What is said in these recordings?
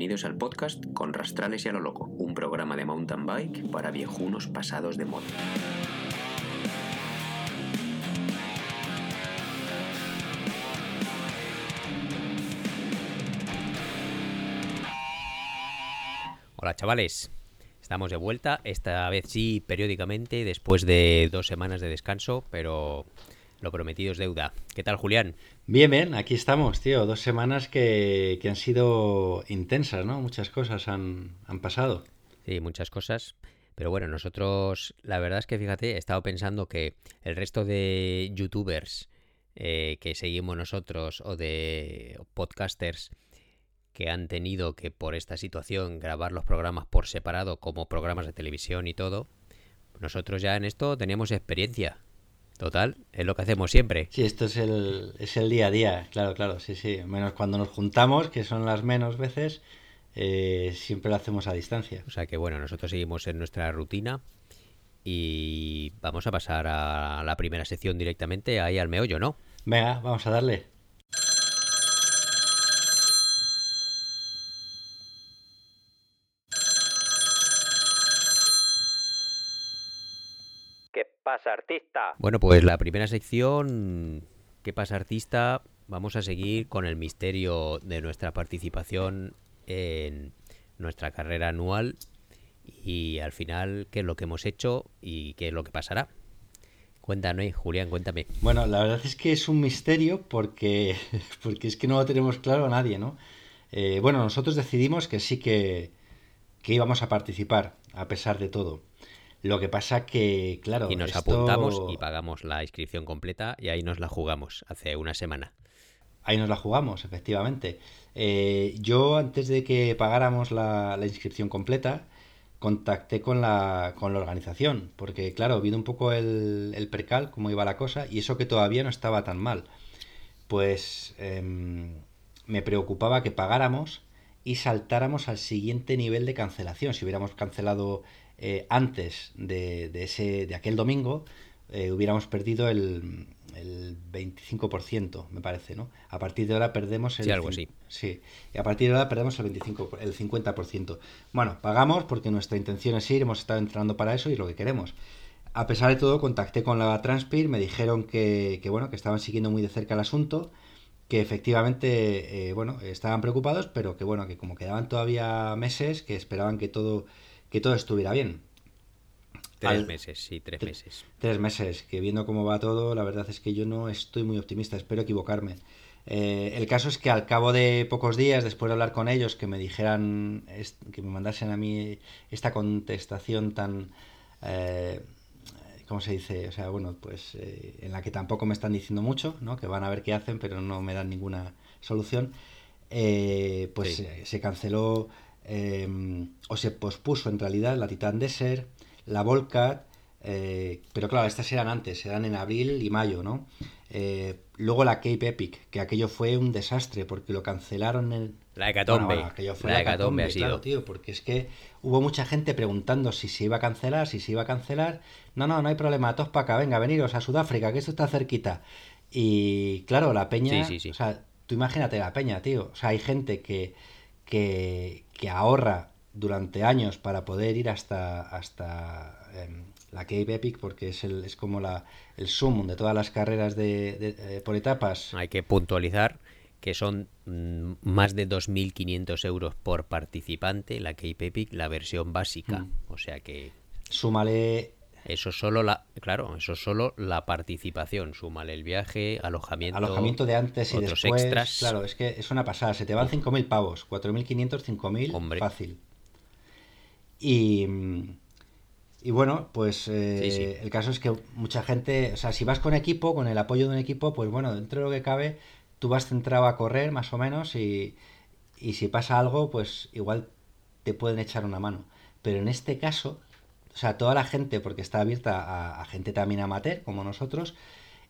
bienvenidos al podcast Con Rastrales y a lo Loco, un programa de mountain bike para viejunos pasados de moda. Hola chavales, estamos de vuelta, esta vez sí periódicamente, después de dos semanas de descanso, pero lo prometido es deuda. ¿Qué tal Julián? Bien, bien, aquí estamos, tío. Dos semanas que, han sido intensas, ¿no? Muchas cosas han, pasado. Sí, muchas cosas. Pero bueno, nosotros, la verdad es que fíjate, he estado pensando que el resto de youtubers eh, que seguimos nosotros o de podcasters que han tenido que por esta situación grabar los programas por separado como programas de televisión y todo, nosotros ya en esto teníamos experiencia. Total, es lo que hacemos siempre. Sí, esto es el, es el día a día, claro, claro, sí, sí. Menos cuando nos juntamos, que son las menos veces, eh, siempre lo hacemos a distancia. O sea que bueno, nosotros seguimos en nuestra rutina y vamos a pasar a la primera sección directamente ahí al meollo, ¿no? Venga, vamos a darle. pasa, artista? Bueno, pues la primera sección, ¿qué pasa, artista? Vamos a seguir con el misterio de nuestra participación en nuestra carrera anual y al final qué es lo que hemos hecho y qué es lo que pasará. Cuéntanos, Julián, cuéntame. Bueno, la verdad es que es un misterio porque, porque es que no lo tenemos claro a nadie, ¿no? Eh, bueno, nosotros decidimos que sí que, que íbamos a participar, a pesar de todo. Lo que pasa que, claro. Y nos apuntamos y pagamos la inscripción completa y ahí nos la jugamos hace una semana. Ahí nos la jugamos, efectivamente. Eh, yo, antes de que pagáramos la, inscripción completa, contacté con la, con la organización, porque, claro, viendo un poco el, el, percal, cómo iba la cosa, y eso que todavía no estaba tan mal. Pues em, me preocupaba que pagáramos y saltáramos al siguiente nivel de cancelación. Si hubiéramos cancelado eh, antes de, ese, de aquel domingo eh, hubiéramos perdido el, el 25%, me parece, ¿no? A partir de ahora perdemos el... Sí, algo así. Sí, y a partir de ahora perdemos el, 25, el 50%. Bueno, pagamos porque nuestra intención es ir, hemos estado entrenando para eso y lo que queremos. A pesar de todo, contacté con la Transpir, me dijeron que, que bueno, que estaban siguiendo muy de cerca el asunto, que efectivamente, eh, bueno, estaban preocupados, pero que bueno, que como quedaban todavía meses, que esperaban que todo que todo estuviera bien. Tres meses, sí, tres meses. Tres meses, que viendo cómo va todo, la verdad es que yo no estoy muy optimista, espero equivocarme. Eh, el caso es que al cabo de pocos días, después de hablar con ellos, que me dijeran, que me mandasen a mí esta contestación tan... Eh, ¿Cómo se dice? O sea, bueno, pues eh, en la que tampoco me están diciendo mucho, ¿no? Que van a ver qué hacen, pero no me dan ninguna solución. pues se canceló Em, o se pospuso en realidad la Titan Desert, la Volcat, eh, pero claro, estas eran antes, eran en abril y mayo, ¿no? Eh, luego la Cape Epic, que aquello fue un desastre porque lo cancelaron en... La hecatombe. aquello fue la, hecatombe, ha sido. tío, porque es que hubo mucha gente preguntando si se iba a cancelar, si se iba a cancelar. No, no, no hay problema, todos para acá, venga, veniros a Sudáfrica, que esto está cerquita. Y claro, la peña... Sí, sí, sí. O sea, tú imagínate la peña, tío. O sea, hay gente que que, ahorra durante años para poder ir hasta, hasta em, la Cape Epic porque es, el, es como la, el sumum de todas las carreras de, eh, por etapas. Hay que puntualizar que son mm, más de 2.500 euros por participante la Cape Epic, la versión básica. Mm. O sea que... Súmale eso solo la, claro, eso solo la participación, súmale el viaje, alojamiento, alojamiento de antes y otros después, extras. Claro, es que es una pasada, se te van 5.000 pavos, 4.500, 5.000, fácil. Y, y bueno, pues eh, el caso es que mucha gente, o sea, si vas con equipo, con el apoyo de un equipo, pues bueno, dentro de lo que cabe, tú vas centrado a correr más o menos y, y si pasa algo, pues igual te pueden echar una mano. Pero en este caso, o sea, toda la gente, porque está abierta a, gente también amateur, como nosotros,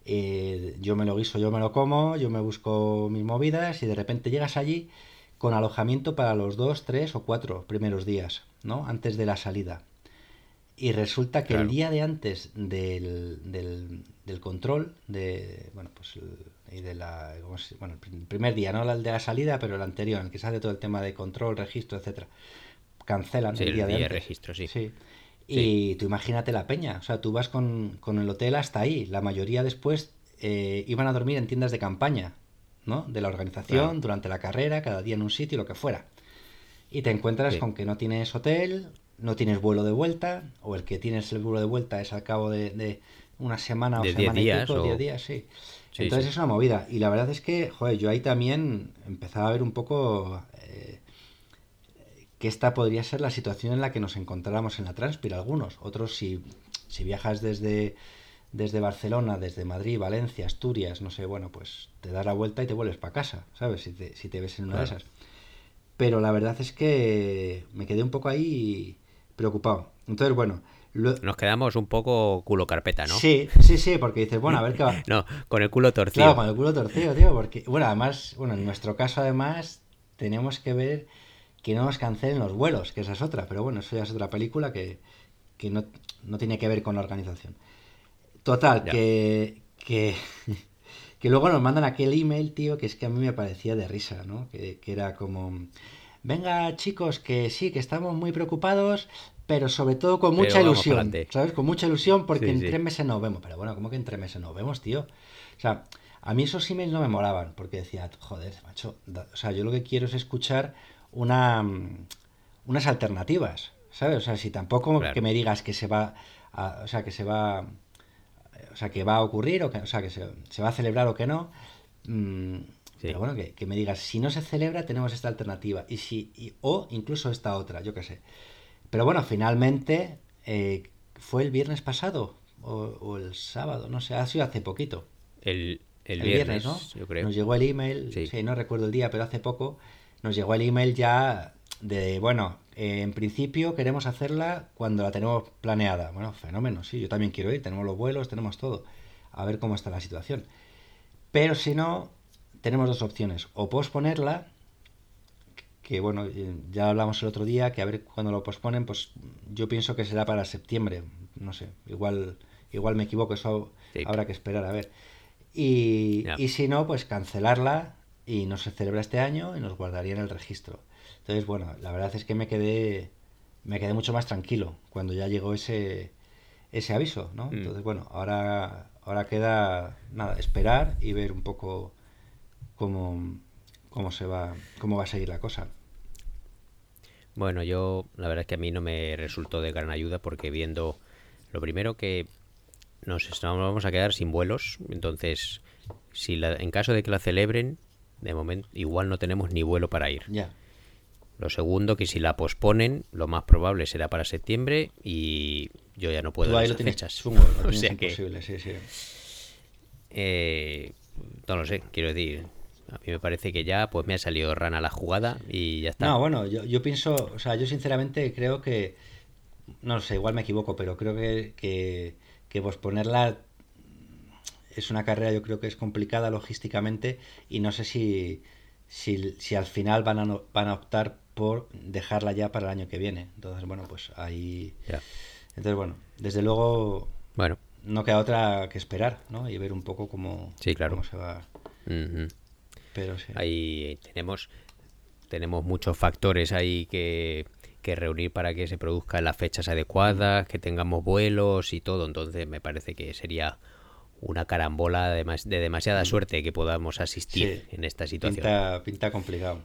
eh, yo me lo guiso, yo me lo como, yo me busco mis movidas y de repente llegas allí con alojamiento para los dos, tres o cuatro primeros días, ¿no? Antes de la salida. Y resulta que el día de antes del, del, del control, de, bueno, pues, el- y de la, ¿cómo se- bueno, el prim- primer día, no el de la salida, pero el anterior, en el que se hace todo el tema de control, registro, etcétera, cancelan Sí, el el día de día de antes. registro, sí. Sí. Y tú imagínate la peña, o sea, tú vas con, con el hotel hasta ahí, la mayoría después eh, iban a dormir en tiendas de campaña, ¿no? De la organización, Claro. durante la carrera, cada día en un sitio, lo que fuera. Y te encuentras Sí. con que no tienes hotel, no tienes vuelo de vuelta, o el que tienes el vuelo de vuelta es al cabo de, de una semana o De 10 semana días, y pico, o- 10 días, sí. Sí, Entonces sí. es una movida. Y la verdad es que, joder, yo ahí también empezaba a ver un poco eh, que esta podría ser la situación en la que nos encontráramos en la Transpir algunos. Otros, si, si viajas desde, desde Barcelona, desde Madrid, Valencia, Asturias, no sé, bueno, pues te das la vuelta y te vuelves para casa, ¿sabes? Si te, si te ves en una de Claro. esas. Pero la verdad es que me quedé un poco ahí preocupado. Entonces, bueno, lo- Nos quedamos un poco culo carpeta, ¿no? sí, sí, sí, porque dices, bueno, a ver qué va. No, con el culo torcido. Claro, con el culo torcido, tío, porque, bueno, además, bueno, en nuestro caso, además, tenemos que ver que no nos cancelen los vuelos, que esa es otra, pero bueno, eso ya es otra película que, que no, no tiene que ver con la organización. Total, Ya. que, que, que luego nos mandan aquel email, tío, que es que a mí me parecía de risa, ¿no? Que, que era como, venga chicos, que sí, que estamos muy preocupados, pero sobre todo con Pero mucha ilusión, pa'lante". ¿sabes? Con mucha ilusión porque Sí, en sí. tres meses nos vemos. Pero bueno, ¿cómo que en tres meses nos vemos, tío? O sea, a mí esos emails no me molaban porque decía, joder, macho, o sea, yo lo que quiero es escuchar una, mm, unas alternativas, ¿sabes? O sea, si tampoco Claro. que me digas que se va, a- o sea, que se va, o sea, que va a ocurrir o que, o sea, que se, se va a celebrar o que no. mm, Sí. Pero bueno, que, que me digas, si no se celebra, tenemos esta alternativa. Y si, y- o incluso esta otra, yo qué sé. Pero bueno, finalmente eh, fue el viernes pasado o, o el sábado, no sé, ha sido hace poquito. El, el El viernes, viernes, ¿no? yo creo. Nos llegó el email, Sí. sí. no recuerdo el día, pero hace poco nos llegó el email ya de, bueno, eh, en principio queremos hacerla cuando la tenemos planeada. Bueno, fenómeno, sí, yo también quiero ir, tenemos los vuelos, tenemos todo. A ver cómo está la situación. Pero si no, tenemos dos opciones. O posponerla, que bueno, eh, ya hablamos el otro día, que a ver cuando lo posponen, pues yo pienso que será para septiembre. No sé, igual, igual me equivoco, eso Sí. habrá que esperar a ver. Y, y si no, pues cancelarla y no se celebra este año y nos guardaría en el registro. Entonces, bueno, la verdad es que me quedé, me quedé mucho más tranquilo cuando ya llegó ese, ese aviso, ¿no? Mm. Entonces, bueno, ahora, ahora queda nada, esperar y ver un poco cómo, cómo se va, cómo va a seguir la cosa. Bueno, yo la verdad es que a mí no me resultó de gran ayuda porque viendo lo primero que nos vamos a quedar sin vuelos, entonces si la, en caso de que la celebren, de momento igual no tenemos ni vuelo para ir. Ya. Lo segundo que si la posponen, lo más probable será para septiembre y yo ya no puedo Tú en ahí lo esas tienes fechas. chungo, o sea que sí, sí. eh, no lo sé, quiero decir, a mí me parece que ya pues me ha salido rana la jugada y ya está. No, bueno, yo, yo pienso, o sea, yo sinceramente creo que, no sé, igual me equivoco, pero creo que, que, que posponerla es una carrera, yo creo que es complicada logísticamente y no sé si, si, si al final van a, no- van a optar por dejarla ya para el año que viene. Entonces, bueno, pues ahí... Entonces, bueno, desde luego Bueno, no queda otra que esperar, ¿no? Y ver un poco cómo, Sí, claro. cómo se va. Pero sí. ahí tenemos tenemos muchos factores ahí que, que reunir para que se produzcan las fechas adecuadas, que tengamos vuelos y todo. Entonces me parece que sería una carambola de, demas- de demasiada suerte que podamos asistir Sí. en esta situación. Pinta, pinta complicado.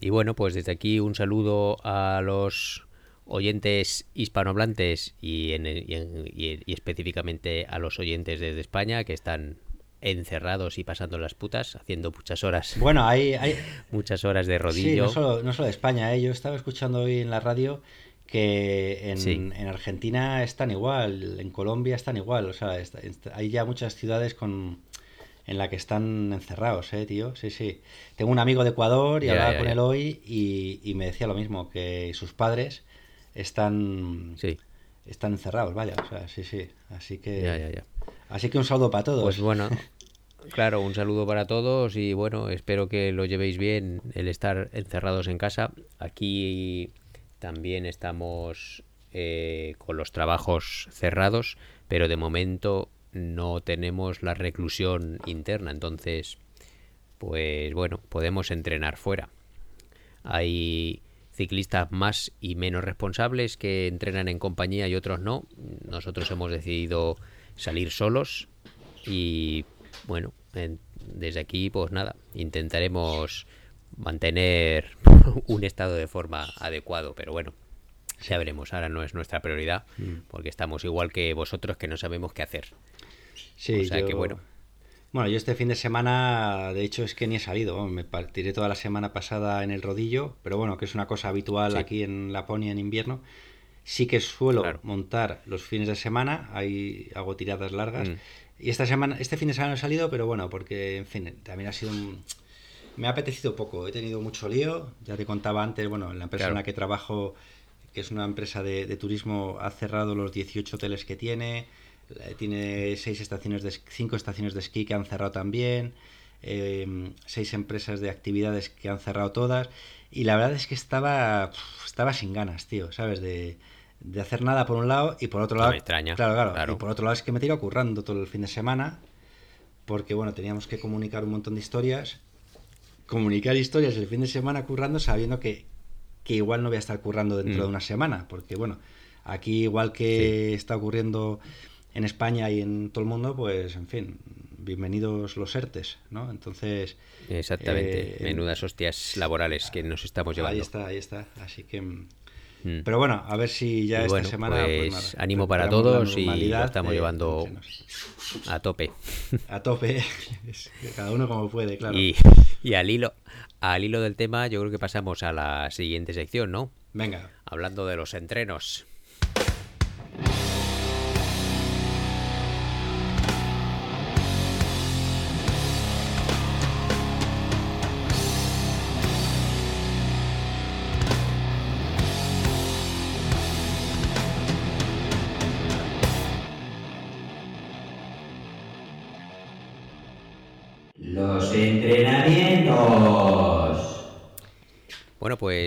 Y bueno, pues desde aquí un saludo a los oyentes hispanohablantes y, en, y, en- y- y específicamente a los oyentes desde España que están encerrados y pasando las putas, haciendo muchas horas, Bueno, hay, hay, muchas horas de Sí, rodillo. no solo, no solo de España, ¿eh? yo estaba escuchando hoy en la radio que en, Sí. en Argentina están igual, en Colombia están igual, o sea, está- está- hay ya muchas ciudades con en la que están encerrados, ¿eh, tío? Sí, sí. Tengo un amigo de Ecuador y hablaba con él hoy y, y me decía lo mismo, que sus padres están, Sí, están encerrados, vaya, o sea, sí, sí. Así que, así que un saludo para todos. Pues bueno, claro, un saludo para todos y bueno, espero que lo llevéis bien el estar encerrados en casa. Aquí también estamos eh, con los trabajos cerrados, pero de momento no tenemos la reclusión interna, entonces, pues bueno, podemos entrenar fuera. Hay ciclistas más y menos responsables que entrenan en compañía y otros no. Nosotros hemos decidido salir solos y bueno, desde aquí pues nada, intentaremos mantener un estado de forma adecuado, pero bueno, ya veremos, ahora no es nuestra prioridad mm. porque estamos igual que vosotros que no sabemos qué hacer. Sí, o sea que bueno. Bueno, yo este fin de semana, de hecho, es que ni he salido. Me partiré toda la semana pasada en el rodillo, pero bueno, que es una cosa habitual aquí en Laponia en invierno. Sí que suelo montar los fines de semana, ahí hago tiradas largas. Mm. Y esta semana, este fin de semana no he salido, pero bueno, porque, en fin, también ha sido un... Me ha apetecido poco, he tenido mucho lío. Ya te contaba antes, bueno, la empresa en la que trabajo, que es una empresa de, de turismo, ha cerrado los 18 hoteles que tiene tiene seis estaciones de, cinco estaciones de esquí que han cerrado también, em, seis empresas de actividades que han cerrado todas. Y la verdad es que estaba, estaba sin ganas, tío, ¿sabes? De, hacer nada por un lado y por otro lado. Claro, claro, Y por otro lado es que me tiro currando todo el fin de semana. Porque, bueno, teníamos que comunicar un montón de historias. Comunicar historias el fin de semana currando sabiendo que, que igual no voy a estar currando dentro mm. de una semana. Porque, bueno, aquí igual que está ocurriendo en España y en todo el mundo, pues en fin, bienvenidos los ERTES, ¿no? Entonces... Exactamente, eh, menudas hostias laborales que nos estamos llevando. Ahí está, ahí está, así que... Mm. Pero bueno, a ver si ya esta semana... Pues, pues ánimo para todos y lo estamos llevando a tope. A tope, cada uno como puede, claro. Y, y al hilo, al hilo del tema, yo creo que pasamos a la siguiente sección, ¿no? Venga. Hablando de los entrenos.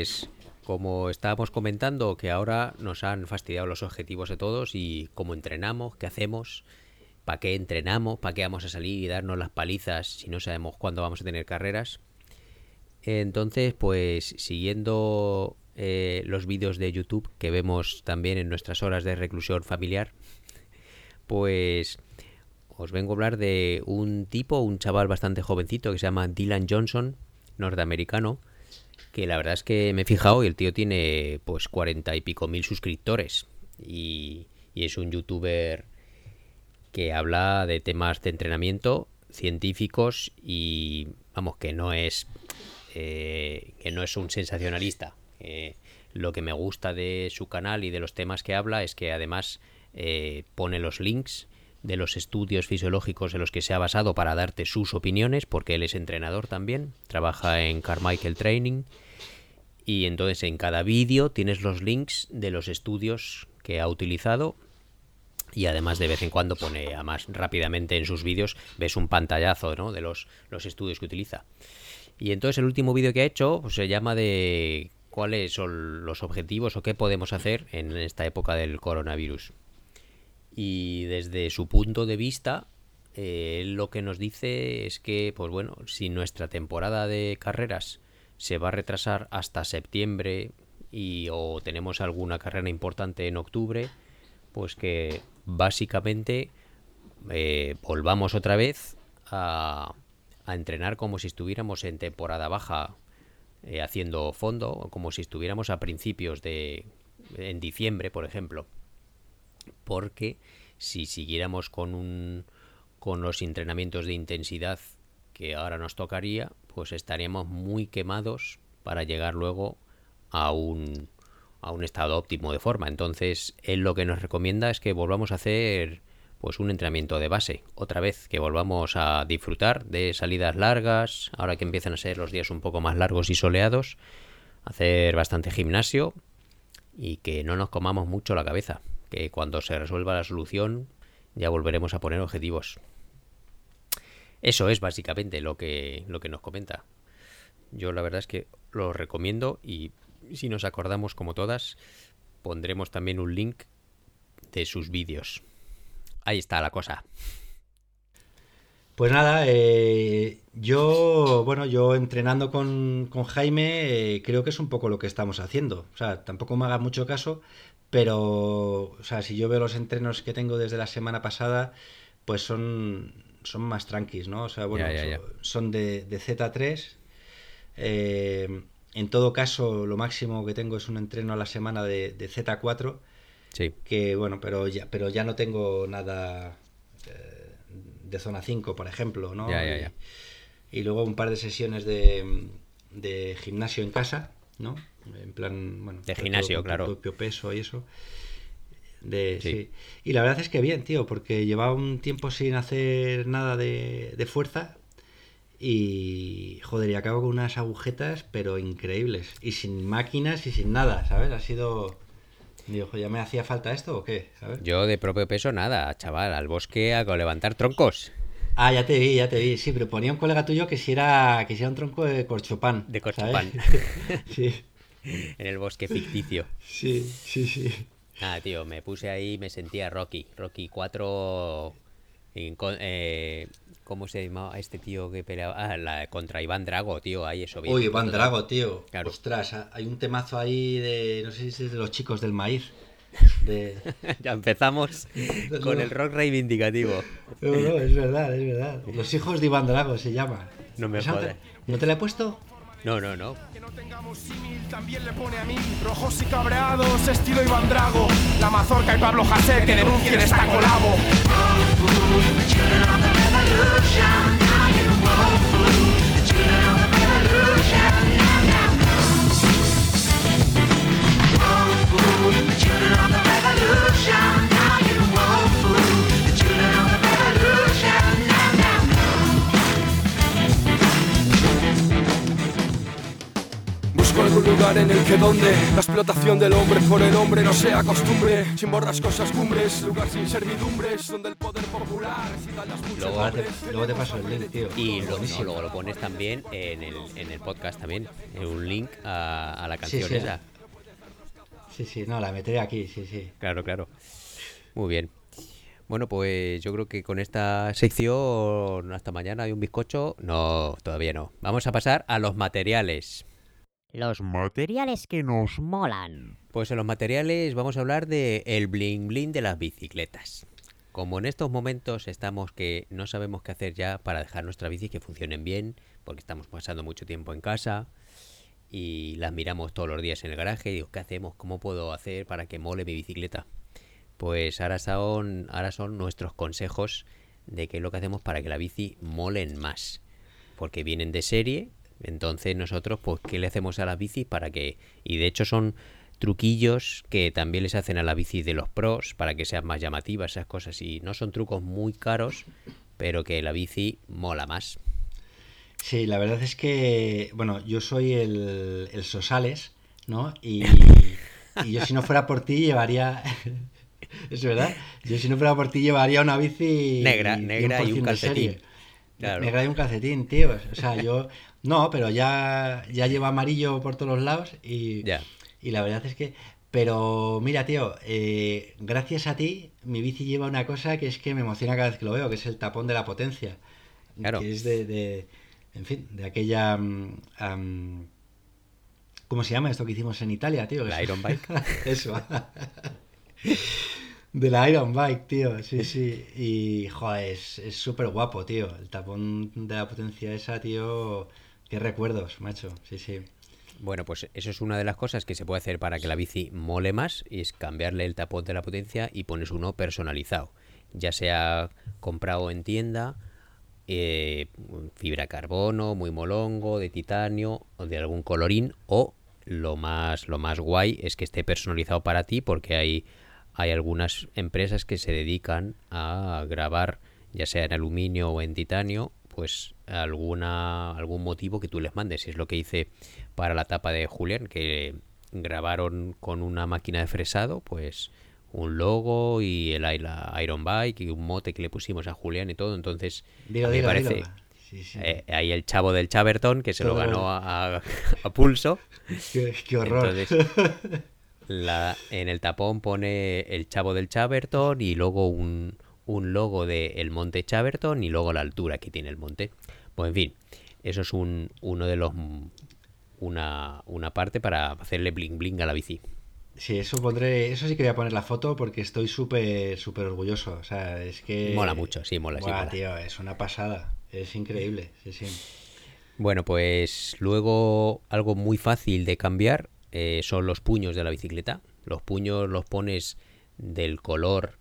Pues como estábamos comentando, que ahora nos han fastidiado los objetivos de todos y cómo entrenamos, qué hacemos, para qué entrenamos, para qué vamos a salir y darnos las palizas si no sabemos cuándo vamos a tener carreras. Entonces, pues siguiendo eh, los vídeos de YouTube que vemos también en nuestras horas de reclusión familiar, pues os vengo a hablar de un tipo, un chaval bastante jovencito que se llama Dylan Johnson, norteamericano, que la verdad es que me he fijado y el tío tiene pues cuarenta y pico mil suscriptores. Y, es un youtuber que habla de temas de entrenamiento científicos y vamos que no es eh, que no es un sensacionalista. Lo que me gusta de su canal y de los temas que habla es que además eh, pone los links de los estudios fisiológicos en los que se ha basado para darte sus opiniones, porque él es entrenador también, trabaja en Carmichael Training, y entonces en cada vídeo tienes los links de los estudios que ha utilizado y además de vez en cuando pone, más rápidamente en sus vídeos, ves un pantallazo ¿no? de los, los estudios que utiliza. Y entonces el último vídeo que ha hecho pues, se llama de cuáles son los objetivos o qué podemos hacer en esta época del coronavirus. Y desde su punto de vista, eh, lo que nos dice es que, pues bueno, si nuestra temporada de carreras se va a retrasar hasta septiembre y o tenemos alguna carrera importante en octubre, pues que básicamente eh, volvamos otra vez a, entrenar como si estuviéramos en temporada baja eh, haciendo fondo, como si estuviéramos a principios de en diciembre, por ejemplo porque si siguiéramos con un con los entrenamientos de intensidad que ahora nos tocaría, pues estaríamos muy quemados para llegar luego a un a un estado óptimo de forma. Entonces, él lo que nos recomienda es que volvamos a hacer pues un entrenamiento de base, otra vez que volvamos a disfrutar de salidas largas, ahora que empiezan a ser los días un poco más largos y soleados, hacer bastante gimnasio y que no nos comamos mucho la cabeza, que cuando se resuelva la solución ya volveremos a poner objetivos. Eso es básicamente lo que, lo que nos comenta. Yo la verdad es que lo recomiendo y si nos acordamos como todas, pondremos también un link de sus vídeos. Ahí está la cosa. Pues nada, eh, yo, bueno, yo entrenando con, con Jaime, eh, creo que es un poco lo que estamos haciendo. O sea, tampoco me haga mucho caso, pero, o sea, si yo veo los entrenos que tengo desde la semana pasada, pues son, son más tranquis, ¿no? O sea, bueno, Ya, ya, ya. son- de, de Z3. eh, en todo caso, lo máximo que tengo es un entreno a la semana de, de Z4 Sí, que bueno, pero ya, pero ya no tengo nada eh, de zona 5, por ejemplo, ¿no? Ya, ya, Y- ya. Y, luego un par de sesiones de, de gimnasio en casa, ¿no? En plan, bueno, De todo gimnasio, tu claro. propio peso y eso. De, Sí. sí. Y la verdad es que bien, tío, porque llevaba un tiempo sin hacer nada de, de fuerza y, joder, y acabo con unas agujetas, pero increíbles. Y sin máquinas y sin nada, ¿sabes? Ha sido... Digo, "Jo, ¿ya me hacía falta esto o qué? ¿Sabes? yo de propio peso nada, chaval, al bosque a levantar troncos Ah, ya te vi, ya te vi. Sí, pero ponía un colega tuyo que si era, que si era un tronco de corchopán. De corchopán. sí, en el bosque ficticio. sí, sí, sí. Ah, tío, me puse ahí, me sentía Rocky. Rocky 4. En eh, ¿Cómo se llamaba este tío que peleaba? Ah, la, contra Iván Drago, tío, ahí eso bien. Uy, Iván Drago, tío. Claro. Ostras, ha- hay un temazo ahí de, no sé si es de los chicos del maíz. De... ya empezamos con el rock reivindicativo. No, no, es verdad, es verdad. Los hijos de Iván Drago se llama. No me ¿Esa no te- jodas. ¿No te la he puesto? No, no, no. Que no tengamos símil también le pone a mí. Rojos y cabreados, estilo Iván Drago. La Mazorca y Pablo José que denuncien esta colabo algún lugar en el que donde La explotación del hombre por el hombre no sea costumbre Sin borrascosas cumbres, lugar sin servidumbres Donde el poder popular Luego- te, luego te paso el link, tío. Y lo, no, Buenísimo. luego lo pones también en el, en el podcast también. En un link a, a la canción sí. esa. Sí, sí, no, la meteré aquí, sí, sí. Claro, claro. Muy bien. Bueno, pues yo creo que con esta sección hasta mañana hay un bizcocho. No, todavía no. Vamos a pasar a los materiales. Los materiales que nos molan. Pues en los materiales vamos a hablar de el bling bling de las bicicletas. Como en estos momentos estamos que no sabemos qué hacer ya para dejar nuestras bicis que funcionen bien, porque estamos pasando mucho tiempo en casa y las miramos todos los días en el garaje y digo, ¿qué hacemos? ¿Cómo puedo hacer para que mole mi bicicleta? Pues ahora son, ahora son nuestros consejos de qué es lo que hacemos para que la bici molen más. Porque vienen de serie, entonces nosotros, pues, ¿qué le hacemos a las bicis para que... Y de hecho son truquillos que también les hacen a la bici de los pros para que sean más llamativas esas cosas. Y no son trucos muy caros, pero que la bici mola más. Sí, la verdad es que, bueno, yo soy el, el Sosales, ¿no? Y, y yo si no fuera por ti llevaría, es verdad, yo si no fuera por ti llevaría una bici Negra, negra y un 100% de calcetín. Claro. Negra y un calcetín, tío. O sea, yo, no, pero ya, ya lleva amarillo por todos los lados y, y la verdad es que, pero mira, tío, eh, gracias a ti mi bici lleva una cosa que es que me emociona cada vez que lo veo, que es el tapón de la potencia. Claro. Que es de, de- en fin, de aquella... mm, ¿Cómo se llama esto que hicimos en Italia, tío? La Iron Bike. Eso. De la Iron Bike, tío, sí, sí. Y, joder, es súper guapo, tío. El tapón de la potencia esa, tío. Qué recuerdos, macho. Sí, sí. Bueno, pues eso es una de las cosas que se puede hacer para que la bici mole más, y es cambiarle el tapón de la potencia y pones uno personalizado, ya sea comprado en tienda, eh, fibra carbono, muy molongo, de titanio o de algún colorín, o lo más, lo más guay es que esté personalizado para ti, porque hay, hay algunas empresas que se dedican a grabar, ya sea en aluminio o en titanio, pues alguna algún motivo que tú les mandes. Es lo que hice para la tapa de Julián, que grabaron con una máquina de fresado, pues un logo y el Iron Bike y un mote que le pusimos a Julián y todo. Entonces, Dilo, a mí me parece dilo. Sí, sí. eh, ahí el chavo del Chaberton que se lo ganó a, a- a pulso. Qué, qué horror. Entonces, la, en el tapón pone el chavo del Chaverton y luego un, un logo del monte Chaverton y luego la altura que tiene el monte. Pues en fin, eso es un, uno de los una, una parte para hacerle bling bling a la bici. Sí, eso pondré, eso sí que voy a poner la foto porque estoy súper, súper orgulloso. O sea, es que. Mola mucho, sí, mola, sí, mola. tío, es una pasada. Es increíble, sí, sí. Bueno, pues luego algo muy fácil de cambiar eh, son los puños de la bicicleta. Los puños los pones del color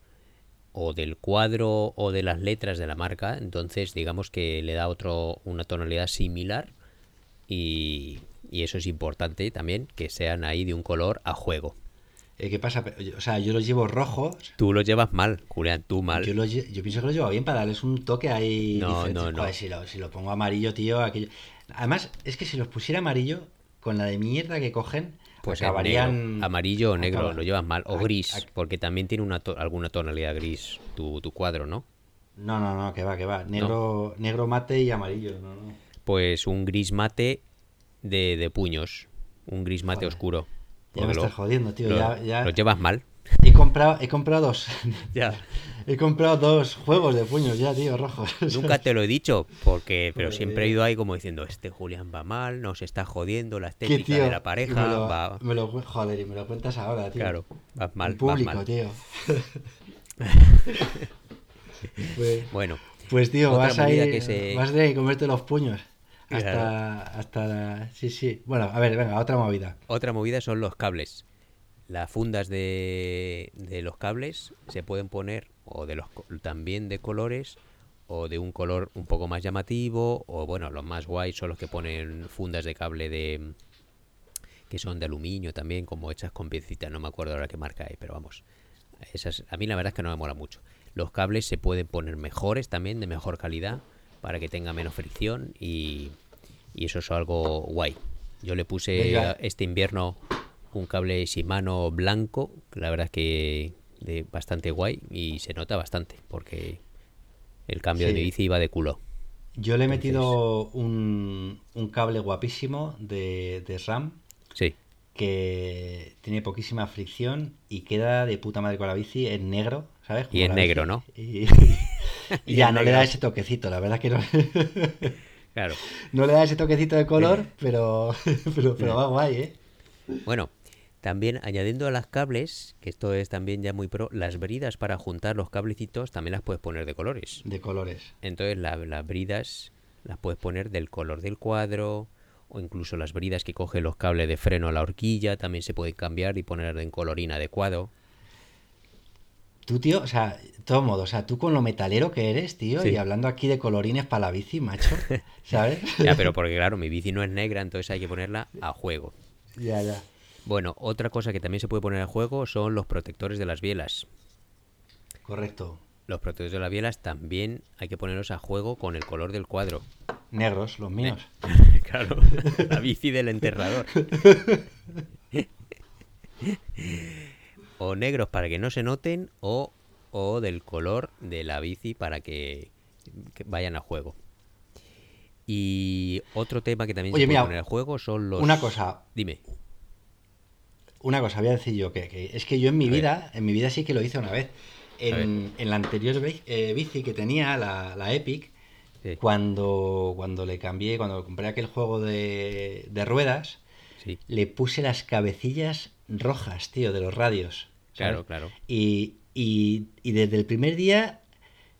o del cuadro o de las letras de la marca. Entonces, digamos que le da otro, una tonalidad similar. Y, y eso es importante también, que sean ahí de un color a juego. Eh, ¿Qué pasa? O sea, yo los llevo rojos. Tú los llevas mal, Julián, tú mal. Yo, los yo pienso que los llevo bien para darles un toque ahí. No, diferente. no, no. Joder, si, lo, si lo pongo amarillo, tío, aquello. Además, es que si los pusiera amarillo, con la de mierda que cogen, Pues es acabarían. negro, amarillo o negro, acaba- lo llevas mal. O gris, ac- porque también tiene una to- alguna tonalidad gris tu, tu cuadro, ¿no? No, no, no, que va, que va. Negro, negro mate y amarillo. No, no. Pues un gris mate de, de puños. Un gris mate Joder. oscuro. Ya me lo- estás jodiendo, tío. lo- ya, ya... Lo llevas mal. He comprado, he comprado dos. Ya. he comprado dos juegos de puños ya, tío, rojos. Nunca te lo he dicho, porque pero Joder. siempre he ido ahí como diciendo, este Julián va mal, nos está jodiendo la ¿Qué, estética tío? de la pareja, me lo, va... me lo- joder, y me lo cuentas ahora, tío. Claro, vas mal, vas público, mal. tío. pues, Bueno, pues, tío, vas a ir, que se- vas a tener que comerte los puños. Hasta, Claro. hasta, sí, sí. Bueno, a ver, venga, otra movida. otra movida son los cables. Las fundas de, de los cables se pueden poner o de los también de colores o de un color un poco más llamativo o bueno, los más guays son los que ponen fundas de cable de que son de aluminio también, como hechas con piecitas, no me acuerdo ahora qué marca hay, pero vamos. Esas, a mí la verdad es que no me mola mucho. Los cables se pueden poner mejores también, de mejor calidad, para que tenga menos fricción y, y eso es algo guay. Yo le puse Venga. este invierno un cable Shimano blanco, la verdad es que de bastante guay y se nota bastante, porque el cambio de Sí. bici iba de culo. Yo le he Entonces- metido un, un cable guapísimo de, de RAM Sí, que tiene poquísima fricción y queda de puta madre con la bici en negro, ¿sabes? Y en negro, bici. ¿no? Y, y Y ya no le da ese toquecito, la verdad que no, claro. no le da ese toquecito de color, pero, pero, pero va guay, ¿eh? Bueno, también añadiendo a las cables, que esto es también ya muy pro, las bridas para juntar los cablecitos también las puedes poner de colores. De colores. Entonces la- las bridas las puedes poner del color del cuadro o incluso las bridas que cogen los cables de freno a la horquilla también se pueden cambiar y poner en color inadecuado. Tú, tío, o sea, de todo modo, o sea, tú con lo metalero que eres, tío, Sí. y hablando aquí de colorines para la bici, macho, ¿sabes? Ya, pero porque claro, mi bici no es negra, entonces hay que ponerla a juego. ya, ya. Bueno, otra cosa que también se puede poner a juego son los protectores de las bielas. Correcto. Los protectores de las bielas también hay que ponerlos a juego con el color del cuadro. Negros, los míos. Claro, la bici del enterrador. O negros para que no se noten o, o del color de la bici para que, que vayan a juego. Y otro tema que también Oye, se puede mira, poner a juego son los... Una cosa, Dime. Una cosa, voy a decir yo que, que es que yo en mi vida, en mi vida sí que lo hice una vez. En, en la anterior eh, bici que tenía, la, la Epic, Sí, cuando, cuando le cambié, cuando compré aquel juego de, de ruedas, sí, le puse las cabecillas rojas, tío, de los radios. ¿sabes? claro, claro. Y, y, y desde el primer día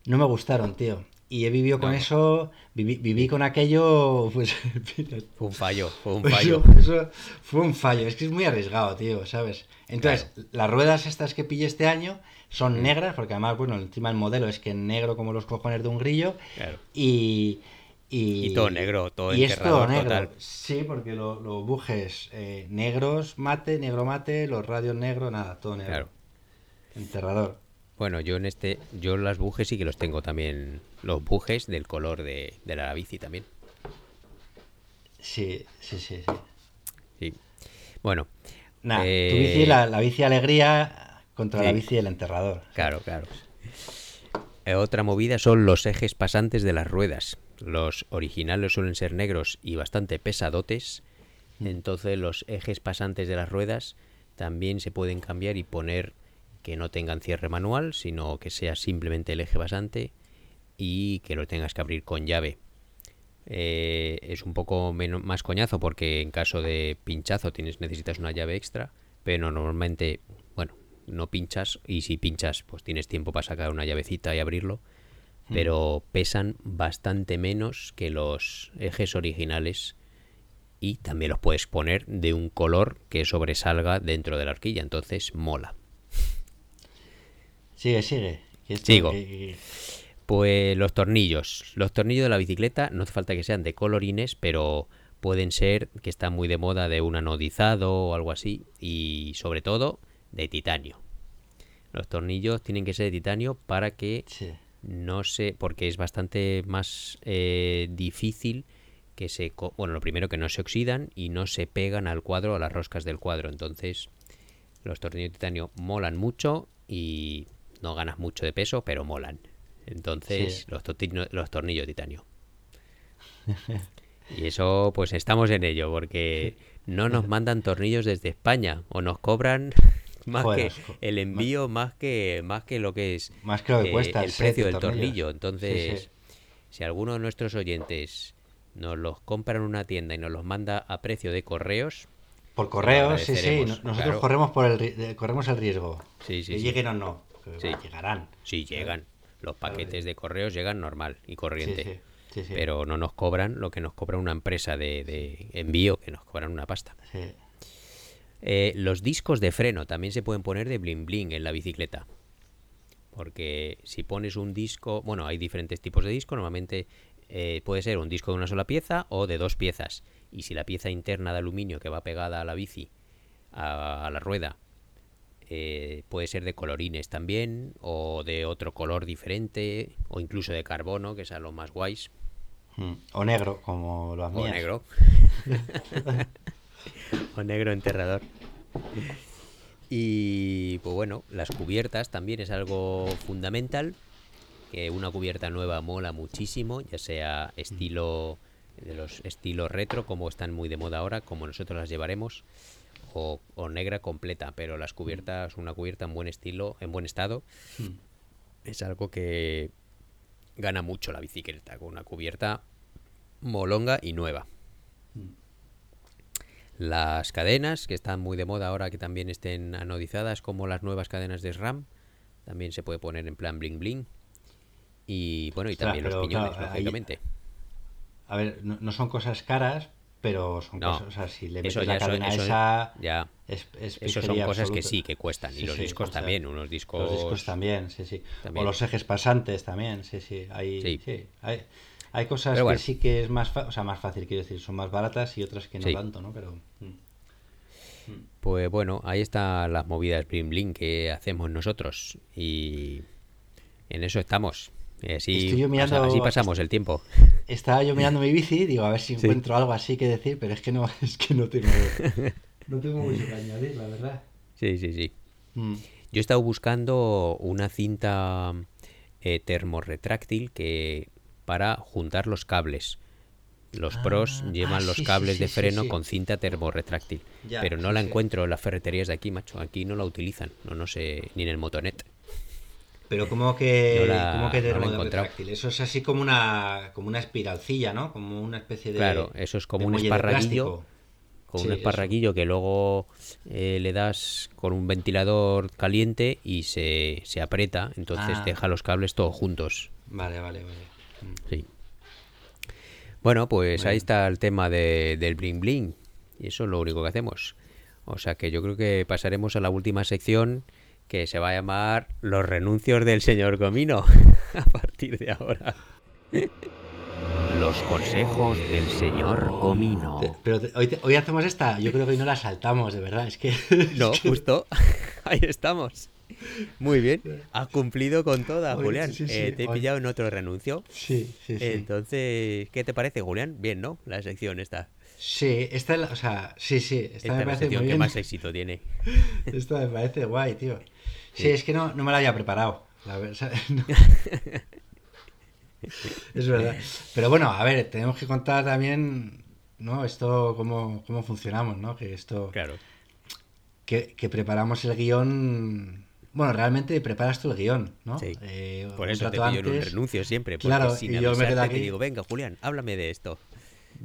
no me gustaron, tío. Y he vivido con No. eso, viví, viví con aquello, pues... Fue un fallo, fue un fallo. eso, eso fue un fallo, es que es muy arriesgado, tío, ¿sabes? Entonces, las ruedas estas que pillé este año son Mm. negras, porque además, bueno, encima el modelo es que negro como los cojones de un grillo, Claro. y... Y, Y todo negro, todo y es todo negro. total. Sí, porque lo- los bujes eh, negros, mate, negro mate, los radios negros, nada, todo negro. Claro. Enterrador. Bueno, yo en este, yo las bujes sí que los tengo también, los bujes del color de, de la bici también. Sí, sí, sí, sí. Sí. Bueno, Nah, eh, tu bici, la, la bici alegría contra la bici del enterrador. Claro, claro. Eh, otra movida son los ejes pasantes de las ruedas. Los originales suelen ser negros y bastante pesadotes. Mm. Entonces los ejes pasantes de las ruedas también se pueden cambiar y poner que no tengan cierre manual, sino que sea simplemente el eje basante y que lo tengas que abrir con llave. Eh, es un poco menos, más coñazo porque en caso de pinchazo tienes necesitas una llave extra, pero normalmente, bueno, no pinchas y si pinchas pues tienes tiempo para sacar una llavecita y abrirlo, pero pesan bastante menos que los ejes originales y también los puedes poner de un color que sobresalga dentro de la horquilla, entonces mola. Sigue, sigue. esto- Sigo. que- que- Pues los tornillos. Los tornillos de la bicicleta no hace falta que sean de colorines, pero pueden ser que están muy de moda de un anodizado o algo así. Y sobre todo de titanio. Los tornillos tienen que ser de titanio para que sí. no se. porque es bastante más eh, difícil que se. Bueno, lo primero que no se oxidan y no se pegan al cuadro, a las roscas del cuadro. Entonces, los tornillos de titanio molan mucho y no ganas mucho de peso, pero molan. Entonces, Sí. los, tornillos de titanio. Y eso, pues estamos en ello, porque no nos mandan tornillos desde España o nos cobran más Joder, que el envío, más que más que lo que es Más que lo que eh, cuesta el precio de del tornillo. Entonces, Sí, sí. si alguno de nuestros oyentes nos los compra en una tienda y nos los manda a precio de correos, Por correo, sí, sí. Nosotros claro. corremos por el eh, corremos el riesgo. Sí, sí, que sí. lleguen o no. Que Sí. Llegarán. sí llegan. Los Claro, paquetes de correos llegan normal y corriente. sí, sí. Pero no nos cobran lo que nos cobra una empresa de, de envío, que nos cobran una pasta. Eh, los discos de freno también se pueden poner de bling bling en la bicicleta. Porque si pones un disco, bueno, hay diferentes tipos de disco, normalmente eh, puede ser un disco de una sola pieza o de dos piezas. Y si la pieza interna de aluminio que va pegada a la bici, a, a la rueda, eh, puede ser de colorines también, o de otro color diferente, o incluso de carbono, que es a lo más guays, Mm. O negro, como las o mías. negro. o negro enterrador. Y pues bueno, las cubiertas también es algo fundamental. Que una cubierta nueva mola muchísimo, ya sea estilo de los estilos retro, como están muy de moda ahora, como nosotros las llevaremos, o, o negra completa, pero las cubiertas, una cubierta en buen estilo, en buen estado, Mm. es algo que gana mucho la bicicleta, con una cubierta molonga y nueva. Las cadenas, que están muy de moda ahora que también estén anodizadas, como las nuevas cadenas de SRAM, también se puede poner en plan bling bling. Y bueno, y también los piñones, claro, ahí- lógicamente. A ver, no, no son cosas caras, pero son No, cosas. O sea, si le eso metes ya la cadena eso- esa. Ya, Es, es eso son cosas que sí, que cuestan. Y los sí, discos o sea, también, unos discos... Los discos también, sí, sí. También. O los ejes pasantes también, sí, sí. Hay, Sí. sí. hay, hay cosas que sí que es más, fa- o sea, más fácil, quiero decir, son más baratas y otras que no tanto, ¿no? Pero. mm. Pues bueno, ahí están las movidas bling que hacemos nosotros. Y en eso estamos. Así, Estoy yo mirando- así pasamos el tiempo. Estaba yo mirando mi bici, digo, a ver si Sí. encuentro algo así que decir, pero es que no, es que no tengo. no tengo mucho que añadir, la verdad. Sí, sí, sí. Mm. Yo he estado buscando una cinta eh, termorretráctil que para juntar los cables. Los pros Ah, llevan ah, los sí, cables sí, de freno con cinta termorretráctil. Ya, pero no la encuentro en las ferreterías de aquí, macho. Aquí no la utilizan. No, no sé, ni en el Motonet. Pero como que, No la- como que no retráctil? Eso es así como una, como una espiralcilla, ¿no? Como una especie de. Claro, eso es como un esparraguillo. Sí, un eso. esparraguillo que luego eh, le das con un ventilador caliente y se, se aprieta. Entonces Ah. deja los cables todos juntos. Vale, vale, vale. Mm. Sí. Bueno, pues ahí está el tema de- del bling bling. Y eso es lo único que hacemos. O sea que yo creo que pasaremos a la última sección que se va a llamar Los renuncios del señor Comino. a partir de ahora. Los consejos del señor Comino. Pero hoy, te- hoy hacemos esta, yo creo que hoy no la saltamos, de verdad. Es que. No, justo. Ahí estamos. Muy bien. Has cumplido con toda, Oye, Julián. sí, sí, Eh, te he oye. pillado en otro renuncio. Sí, sí, sí. Entonces, ¿qué te parece, Julián? Bien, ¿no? La sección esta. Sí, esta es la- o sea, sí, sí, esta, Esta me es la sección muy que más éxito tiene. Esta me parece guay, tío. Sí, es que no, no me la había preparado. La no. es verdad. Pero bueno, a ver, tenemos que contar también, ¿no? Esto, cómo, cómo funcionamos, ¿no? Que esto... Claro. que, que preparamos el guion. Bueno, realmente preparas tú el guion, ¿no? Sí. Eh, Por eso te en un renuncio siempre. Claro, sin y yo me quedo te aquí. digo, venga, Julián, háblame de esto.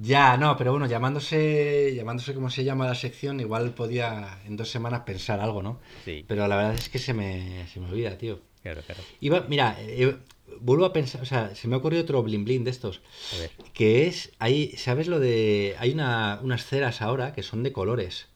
Ya, no, pero bueno, llamándose, llamándose como se llama la sección, igual podía en dos semanas pensar algo, ¿no? Sí, Pero la verdad es que se me, se me olvida, tío. claro, claro. Iba, mira, eh, vuelvo a pensar, o sea, se me ha ocurrido otro blin blin de estos, A ver. que es, hay, ¿sabes lo de, hay una, unas ceras ahora que son de colores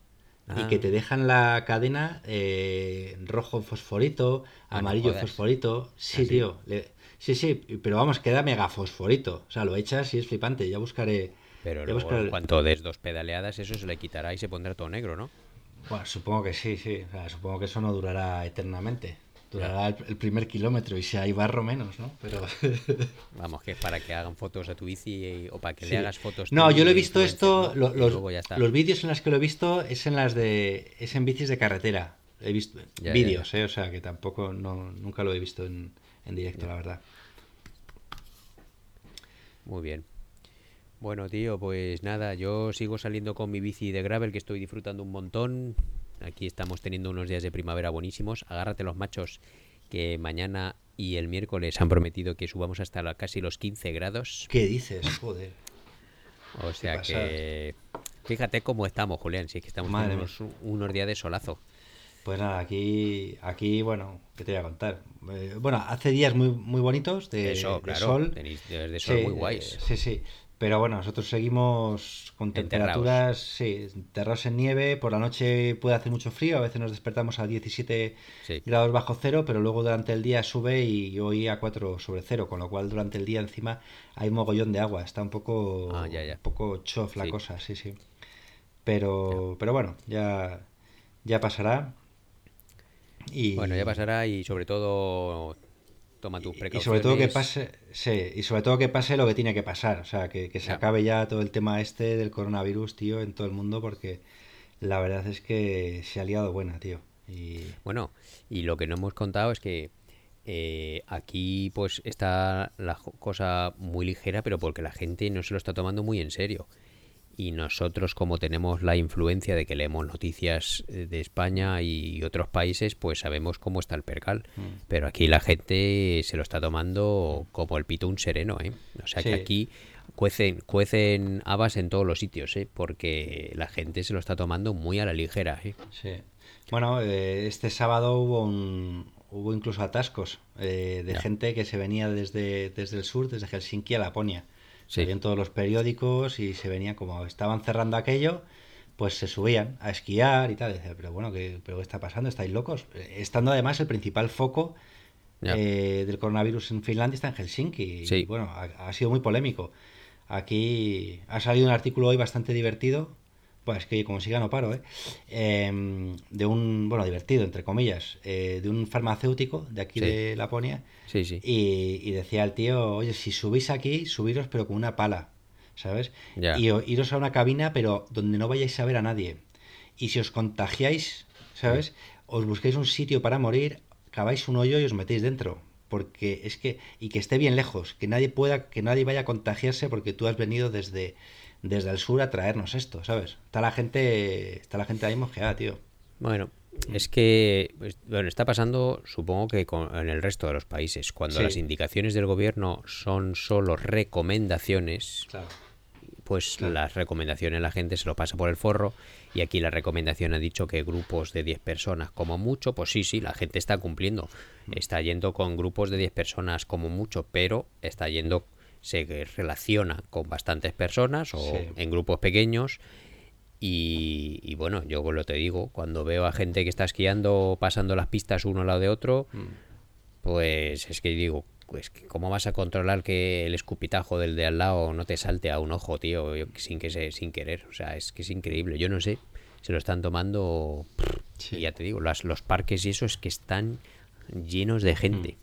y Ah. que te dejan la cadena eh, rojo fosforito, Ah, amarillo fosforito, sí, ¿Ah, sí? tío, le- sí, sí, pero vamos, queda mega fosforito, o sea, lo echas y es flipante, ya buscaré, Pero ya luego, en cuanto des dos pedaleadas, eso se le quitará y se pondrá todo negro, ¿no? Bueno, supongo que sí, sí. O sea, supongo que eso no durará eternamente. Durará el, el primer kilómetro y si hay barro menos, ¿no? Pero... Vamos, que es para que hagan fotos a tu bici y- o para que Sí. le hagas fotos. No, yo lo he visto esto, ¿no? los, los vídeos en los que lo he visto es en las de, es en bicis de carretera. He visto Ya, ya, vídeos, eh, o sea que tampoco, no, nunca lo he visto en, en directo, la verdad. Muy bien. Bueno, tío, pues nada, yo sigo saliendo con mi bici de gravel que estoy disfrutando un montón. Aquí estamos teniendo unos días de primavera buenísimos. Agárrate los machos que mañana y el miércoles han prometido que subamos hasta la- casi los 15 grados. ¿Qué dices? Joder. O sea que fíjate cómo estamos, Julián, si es que estamos Madre teniendo unos, unos días de solazo. Pues nada, aquí, aquí, bueno, ¿qué te voy a contar? Eh, bueno, hace días muy, muy bonitos de, Eso, de claro, sol. tenéis días de sol Sí, muy guays. eh, Sí, sí. Pero bueno, nosotros seguimos con temperaturas, sí, enterrados en nieve. Por la noche puede hacer mucho frío, a veces nos despertamos a 17 Sí. grados bajo cero, pero luego durante el día sube y hoy a 4 sobre cero, con lo cual durante el día encima hay mogollón de agua. Está un poco, Ah, ya, ya. un poco chof la Sí. cosa, sí, sí. Pero, pero bueno, ya, ya pasará. Y, Bueno, ya pasará y sobre todo toma tus y precauciones. sobre todo que pase, sí, y sobre todo que pase lo que tiene que pasar, o sea, que, que se acabe ya todo el tema este del coronavirus, tío, en todo el mundo, porque la verdad es que se ha liado buena, tío. Y Bueno, y lo que no hemos contado es que eh, aquí pues está la cosa muy ligera, pero porque la gente no se lo está tomando muy en serio. Y nosotros, como tenemos la influencia de que leemos noticias eh, de España y otros países, pues sabemos cómo está el percal. Mm. Pero aquí la gente se lo está tomando como el pito un sereno, ¿eh? O sea que aquí cuecen, cuecen habas en todos los sitios, ¿eh? Porque la gente se lo está tomando muy a la ligera, ¿eh? sí. Bueno, eh, este sábado hubo un, hubo incluso atascos eh, de gente que se venía desde, desde el sur, desde Helsinki a Laponia. Sí. Todos los periódicos y se venía como estaban cerrando aquello, pues se subían a esquiar y tal. Y decía, pero bueno, ¿qué, pero ¿qué está pasando? ¿Estáis locos? Eh, Estando además el principal foco eh, del coronavirus en Finlandia está en Helsinki. Y Sí. bueno, ha, ha sido muy polémico. Aquí ha salido un artículo hoy bastante divertido. Pues es que como siga no paro, ¿eh? Em, de un, bueno, divertido, entre comillas, eh, de un farmacéutico de aquí Sí. de Laponia. Sí, sí. Y, y decía el tío, oye, si subís aquí, subiros pero con una pala, ¿sabes? Ya. Y o- iros a una cabina, pero donde no vayáis a ver a nadie. Y si os contagiáis, ¿sabes? Os busquéis un sitio para morir, caváis un hoyo y os metéis dentro. Porque es que, y que esté bien lejos, que nadie pueda, que nadie vaya a contagiarse porque tú has venido desde, desde el sur a traernos esto, ¿sabes? Está la gente, está la gente ahí mosqueada, tío. Bueno, es que, pues, bueno, está pasando, supongo que con- en el resto de los países, cuando Sí. las indicaciones del gobierno son solo recomendaciones, Claro. pues Claro. las recomendaciones la gente se lo pasa por el forro y aquí la recomendación ha dicho que grupos de 10 personas como mucho, pues sí, sí, la gente está cumpliendo. Mm. Está yendo con grupos de 10 personas como mucho, pero está yendo, se relaciona con bastantes personas o Sí. en grupos pequeños y, y bueno, yo lo te digo, cuando veo a gente que está esquiando pasando las pistas uno al lado de otro, Mm. pues es que digo, pues ¿cómo vas a controlar que el escupitajo del de al lado no te salte a un ojo, tío, sin que se, sin querer? O sea, es que es increíble. Yo no sé, se lo están tomando Sí. y ya te digo, las, los parques y eso es que están llenos de gente.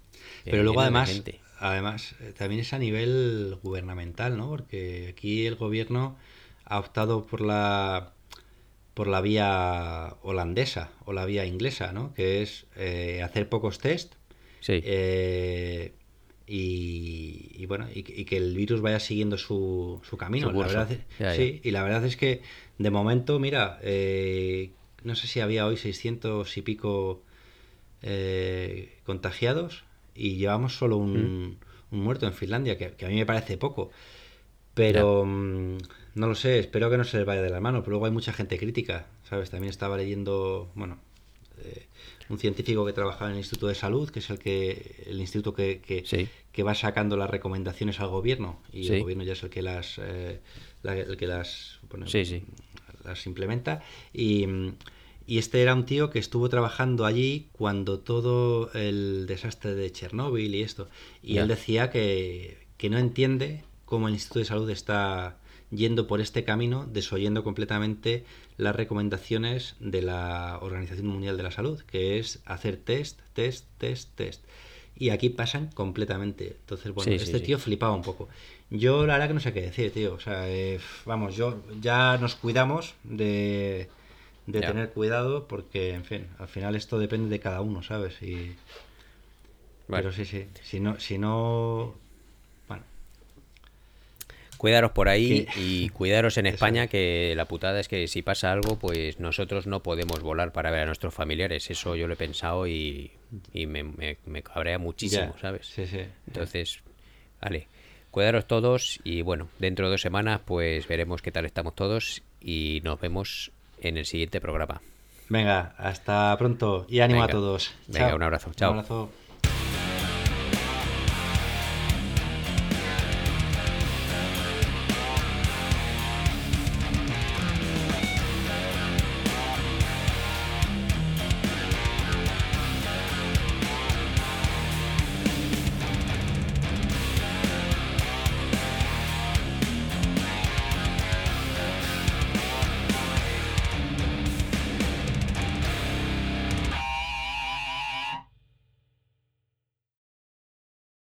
Pero luego llenos de además, gente. Además eh, también es a nivel gubernamental, ¿no? Porque aquí el gobierno ha optado por la por la vía holandesa o la vía inglesa, ¿no? Que es eh, hacer pocos test Sí, eh, y, y bueno y, que- y que el virus vaya siguiendo su, su camino. Su la verdad es- Ya, ya. sí, y la verdad es que de momento, mira, eh, no sé si había hoy 600 y pico contagiados y llevamos solo un, un muerto en Finlandia, que, que a mí me parece poco. Pero mm, no lo sé, espero que no se les vaya de la mano. Pero luego hay mucha gente crítica, ¿sabes? También estaba leyendo, bueno, eh, un científico que trabajaba en el Instituto de Salud, que es el que el instituto que, que, Sí. que va sacando las recomendaciones al gobierno y Sí. el gobierno ya es el que las eh, la- el que las bueno, Sí, sí. las implementa y, y este era un tío que estuvo trabajando allí cuando todo el desastre de Chernóbil y esto y él decía que, que no entiende cómo el Instituto de Salud está yendo por este camino desoyendo completamente las recomendaciones de la Organización Mundial de la Salud que es hacer test, test, test, test y aquí pasan completamente. Entonces, bueno, Sí, este sí. tío flipaba un poco. Yo la verdad que no sé qué decir, tío. O sea, eh, vamos, yo ya nos cuidamos de, de tener cuidado porque, en fin, al final esto depende de cada uno, ¿sabes? Y. Pero sí, sí. Si no, si no... Bueno, Cuidaros por ahí y cuidaros en España, es. que la putada es que si pasa algo, pues nosotros no podemos volar para ver a nuestros familiares. Eso yo lo he pensado y, y me, me, me cabrea muchísimo. ¿sabes? Sí, sí. Entonces, vale, cuidaros todos y bueno, dentro de dos semanas pues veremos qué tal estamos todos y nos vemos en el siguiente programa. Venga, hasta pronto y ánimo a todos. Venga, Chao. un abrazo. Chao. Un abrazo.